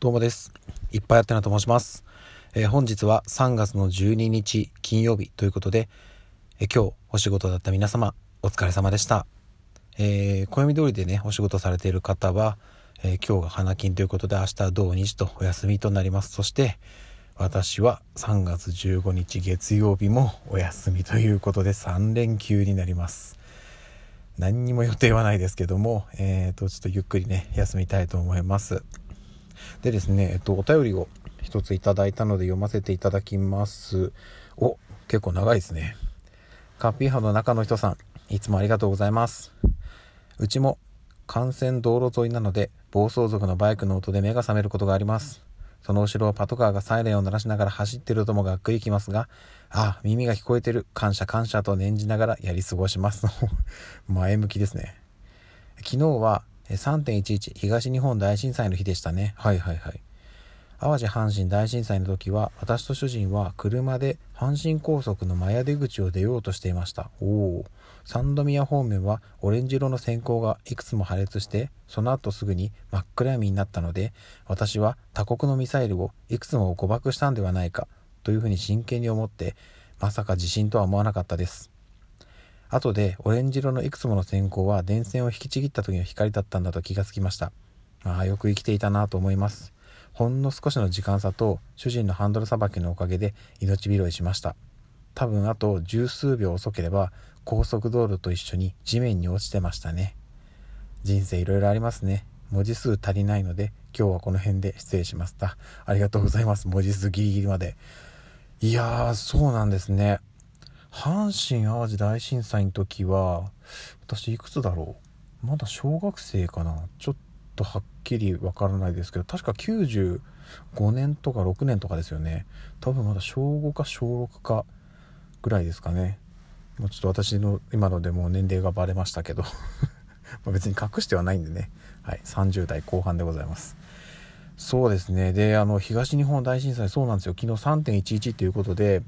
どうもです。いっぱいあってなと申します。えー、本日は3月の12日金曜日ということで、えー、今日お仕事だった皆様、お疲れ様でした。えー、暦通りでね、お仕事されている方は、え今日が花金ということで明日土日とお休みとなります。そして、私は3月15日月曜日もお休みということで3連休になります。何にも予定はないですけども、えーと、ちょっとゆっくりね、休みたいと思います。でですね、えっと、お便りを一ついただいたので読ませていただきます。お、結構長いですね。カッピーハの中の人さん、いつもありがとうございます。うちも幹線道路沿いなので、暴走族のバイクの音で目が覚めることがあります。その後ろをパトカーがサイレンを鳴らしながら走ってるともがっくりきますが、ああ、耳が聞こえてる、感謝感謝と念じながらやり過ごします 前向きですね。昨日は3.11東日本大震災の日でしたね。はいはいはい。淡路阪神大震災の時は私と主人は車で阪神高速の前出口を出ようとしていましたおお三宮方面はオレンジ色の閃光がいくつも破裂してその後すぐに真っ暗闇になったので私は他国のミサイルをいくつも誤爆したんではないかというふうに真剣に思ってまさか地震とは思わなかったです後でオレンジ色のいくつもの閃光は電線を引きちぎった時の光だったんだと気がつきました。ああよく生きていたなと思います。ほんの少しの時間差と主人のハンドルさばきのおかげで命拾いしました。多分あと十数秒遅ければ高速道路と一緒に地面に落ちてましたね。人生いろいろありますね。文字数足りないので今日はこの辺で失礼しました。ありがとうございます。文字数ギリギリまで。いやーそうなんですね。阪神・淡路大震災の時は私いくつだろう？まだ小学生かな？ちょっとはっきりわからないですけど確か95年とか6年とかですよね。多分まだ小5か小6かぐらいですかね。もうちょっと私の今のでもう年齢がバレましたけど。別に隠してはないんでね、はい、30代後半でございます。そうですね。であの東日本大震災そうなんですよ。昨日3.11っていうことで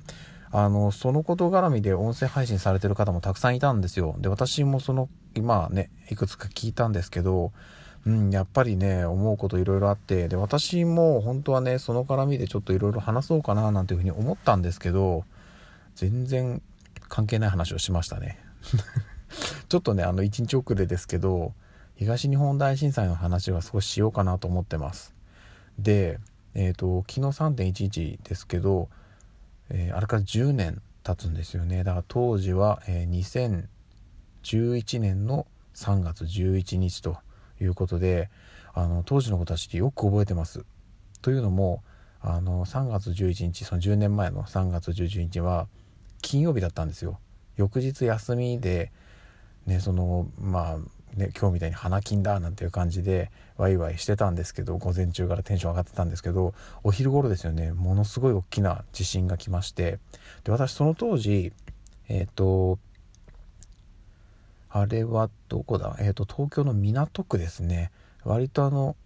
あの、そのこと絡みで音声配信されてる方もたくさんいたんですよ。で、私もその、今ね、いくつか聞いたんですけど、うん、やっぱりね、思うこといろいろあって、で、私も本当はね、その絡みでちょっといろいろ話そうかななんていうふうに思ったんですけど、全然関係ない話をしましたね。ちょっとね、あの、1日遅れですけど、東日本大震災の話は少ししようかなと思ってます。で、えっ、ー、と、昨日3.11ですけど、えー、あれから10年経つんですよねだから当時は、えー、2011年の3月11日ということであの当時の子たちってよく覚えてます。というのもあの3月11日その10年前の3月11日は金曜日だったんですよ。翌日休みでねそのまあね、今日みたいに花金だなんていう感じでワイワイしてたんですけど午前中からテンション上がってたんですけどお昼頃ですよねものすごい大きな地震が来ましてで私その当時えっ、ー、とあれはどこだ？えっ、ー、と東京の港区ですね。割とあの、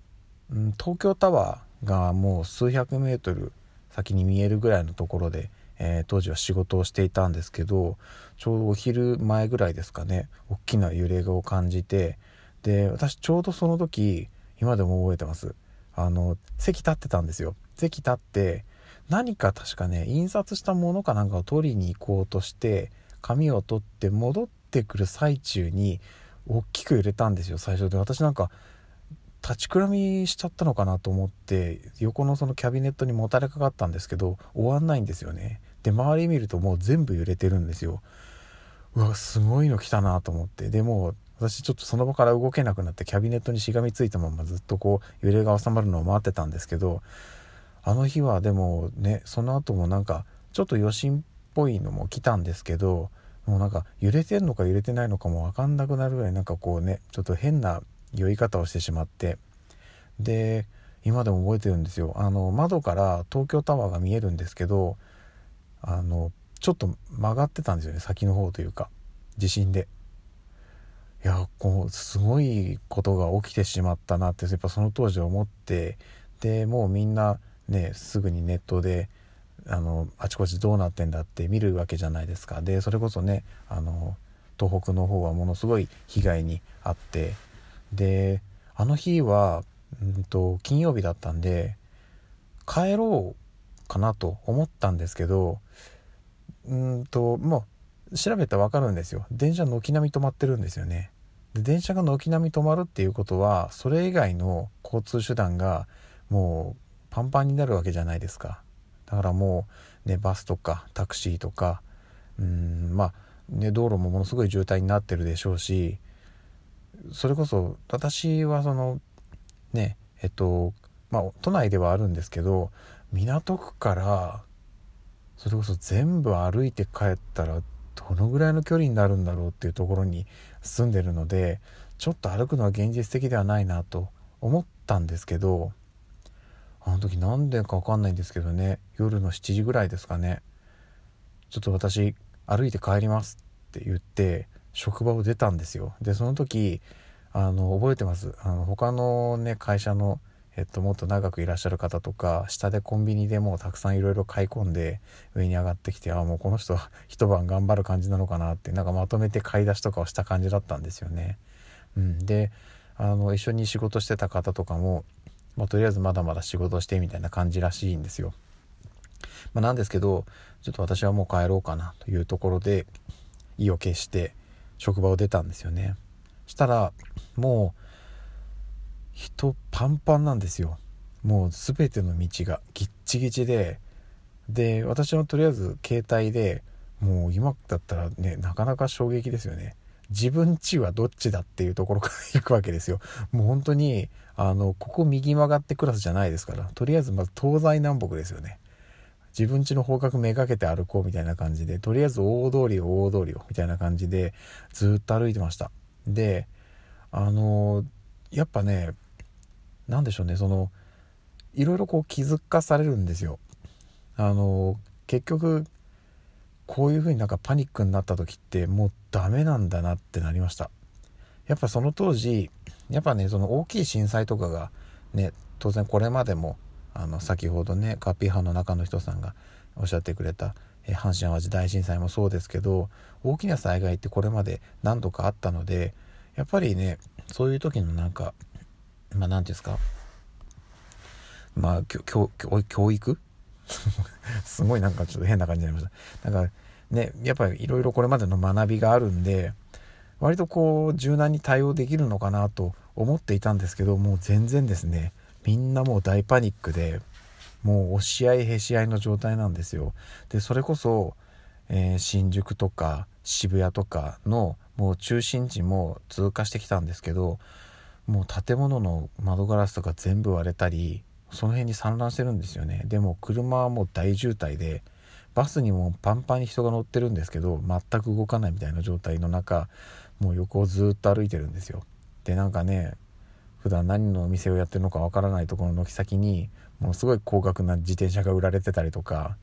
うん、東京タワーがもう数百メートル先に見えるぐらいのところでえー、当時は仕事をしていたんですけどちょうどお昼前ぐらいですかね大きな揺れを感じてで私ちょうどその時今でも覚えてます。あの席立ってたんですよ。席立って何か確かね印刷したものかなんかを取りに行こうとして紙を取って戻ってくる最中に大きく揺れたんですよ最初で。私なんか立ちくらみしちゃったのかなと思って横のそのキャビネットにもたれかかったんですけど終わんないんですよね。で周り見るともう全部揺れてるんですよ。うわすごいの来たなと思って。でも私ちょっとその場から動けなくなってキャビネットにしがみついたままずっとこう揺れが収まるのを待ってたんですけどあの日はでもねその後もなんかちょっと余震っぽいのも来たんですけどもうなんか揺れてんのか揺れてないのかも分かんなくなるぐらいなんかこうねちょっと変な酔い方をしてしまって。で今でも覚えてるんですよ。あの窓から東京タワーが見えるんですけどあのちょっと曲がってたんですよね先の方というか地震で。いやこうすごいことが起きてしまったなってやっぱその当時思ってでもうみんなねすぐにネットであのあちこちどうなってんだって見るわけじゃないですか。でそれこそねあの東北の方はものすごい被害に遭ってであの日はうんと金曜日だったんで帰ろうかなと思ったんですけどうんともう調べたら分かるんですよ。電車軒並み止まってるんですよね。で電車が軒並み止まるっていうことはそれ以外の交通手段がもうパンパンになるわけじゃないですか。だからもうねバスとかタクシーとかうんまあね道路もものすごい渋滞になってるでしょうしそれこそ私はそのねえっとまあ都内ではあるんですけど港区からそれこそ全部歩いて帰ったらどのぐらいの距離になるんだろうっていうところに住んでるのでちょっと歩くのは現実的ではないなと思ったんですけどあの時何でか分かんないんですけどね夜の7時ぐらいですかね。ちょっと私歩いて帰りますって言って職場を出たんですよ。でその時あの覚えてます？あの他のね会社のえっと、もっと長くいらっしゃる方とか下でコンビニでもうたくさんいろいろ買い込んで上に上がってきてああもうこの人は一晩頑張る感じなのかなってなんかまとめて買い出しとかをした感じだったんですよね。うん、であの一緒に仕事してた方とかも、まあ、とりあえずまだまだ仕事してみたいな感じらしいんですよ。まあ、なんですけどちょっと私はもう帰ろうかなというところで意を決して職場を出たんですよね。したらもう人パンパンなんですよ。もう全ての道がギッチギチで。で私のとりあえず携帯でもう今だったらねなかなか衝撃ですよね。自分ちはどっちだっていうところから行くわけですよ。もう本当にあのここ右曲がってクラスじゃないですから。とりあえずまず東西南北ですよね。自分ちの方角めがけて歩こうみたいな感じでとりあえず大通りを大通りをみたいな感じでずっと歩いてました。であのやっぱね何でしょうねそのいろいろこう気づかされるんですよ。あの結局こういう風になんかパニックになった時ってもうダメなんだなってなりました。やっぱその当時やっぱねその大きい震災とかがね当然これまでもあの先ほどねカピー班の中の人さんがおっしゃってくれた阪神・淡路大震災もそうですけど大きな災害ってこれまで何度かあったのでやっぱりねそういう時のなんかまあ何て言うんですか？まあ教教育？すごいなんかちょっと変な感じになりました。なんかねやっぱりいろいろこれまでの学びがあるんで割とこう柔軟に対応できるのかなと思っていたんですけどもう全然ですねみんなもう大パニックでもう押し合いへし合いの状態なんですよ。でそれこそ、えー、新宿とか渋谷とかのもう中心地も通過してきたんですけどもう建物の窓ガラスとか全部割れたりその辺に散乱してるんですよね。でも車はもう大渋滞でバスにもパンパンに人が乗ってるんですけど全く動かないみたいな状態の中もう横をずっと歩いてるんですよ。でなんかね普段何のお店をやってるのかわからないところの軒先にものすごい高額な自転車が売られてたりとか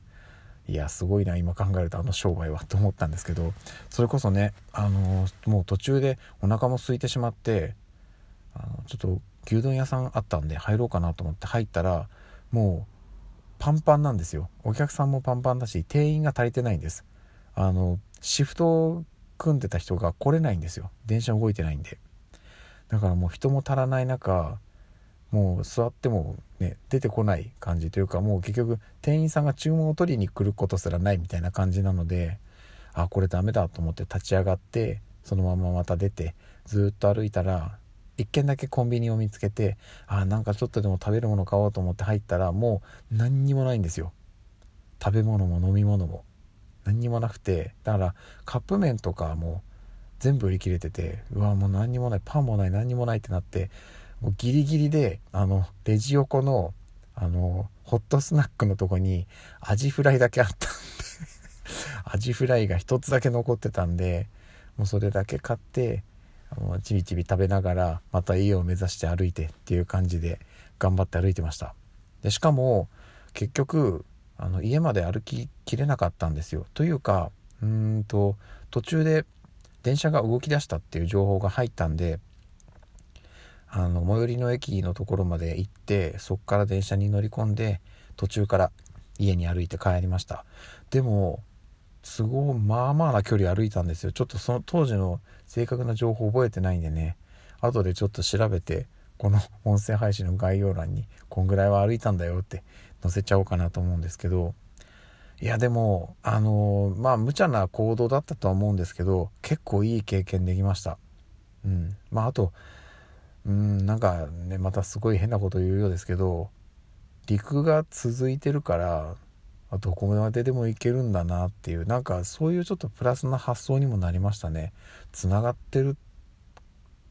いやすごいな今考えるとあの商売はと思ったんですけどそれこそねあのもう途中でお腹も空いてしまってあのちょっと牛丼屋さんあったんで入ろうかなと思って入ったらもうパンパンなんですよ。お客さんもパンパンだし店員が足りてないんです。あのシフト組んでた人が来れないんですよ。電車動いてないんで。だからもう人も足らない中もう座ってもね出てこない感じというかもう結局店員さんが注文を取りに来ることすらないみたいな感じなのであこれダメだと思って立ち上がってそのまままた出てずっと歩いたら一軒だけコンビニを見つけてあなんかちょっとでも食べるもの買おうと思って入ったらもう何にもないんですよ。食べ物も飲み物も。何にもなくて。だからカップ麺とかも全部売り切れててうわもう何にもない。パンもない。何にもないってなってもうギリギリであのレジ横のあのホットスナックのとこにアジフライだけあったんで。アジフライが一つだけ残ってたんでもうそれだけ買ってあのちびちび食べながらまた家を目指して歩いてっていう感じで頑張って歩いてました。でしかも結局あの家まで歩ききれなかったんですよ。というかうんと途中で電車が動き出したっていう情報が入ったんであの最寄りの駅のところまで行ってそこから電車に乗り込んで途中から家に歩いて帰りました。でも都合まあまあな距離歩いたんですよ。ちょっとその当時の正確な情報覚えてないんでね。後でちょっと調べてこの音声配信の概要欄にこんぐらいは歩いたんだよって載せちゃおうかなと思うんですけど。いやでもあのまあ無茶な行動だったとは思うんですけど結構いい経験できました。うん。まああとうんなんかねまたすごい変なこと言うようですけど陸が続いてるからどこまででも行けるんだなっていうなんかそういうちょっとプラスな発想にもなりましたね。つながってる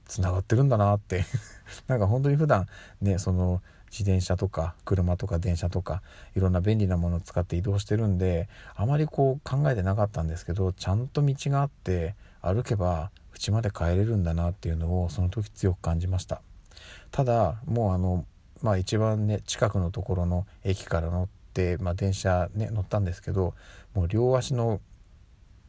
つながってるんだなって。なんか本当に普段ねその自転車とか車とか電車とかいろんな便利なものを使って移動してるんであまりこう考えてなかったんですけどちゃんと道があって歩けば家まで帰れるんだなっていうのをその時強く感じました。ただもうあのまあ一番ね近くのところの駅から乗、まあ、電車ね乗ったんですけどもう両足の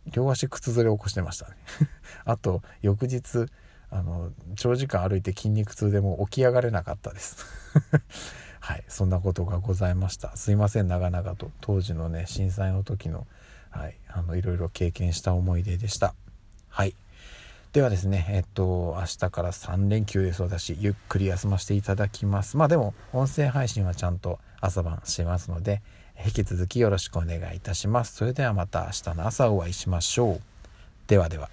両足靴ずれを起こしてましたね。あと翌日あの長時間歩いて筋肉痛でも起き上がれなかったです。はいそんなことがございました。すいません長々と当時のね震災の時のはいあのいろいろ経験した思い出でした。はい。ではですね、えっと、明日から3連休です私、ゆっくり休ませていただきます。まあでも、音声配信はちゃんと朝晩しますので、引き続きよろしくお願いいたします。それではまた明日の朝お会いしましょう。ではでは。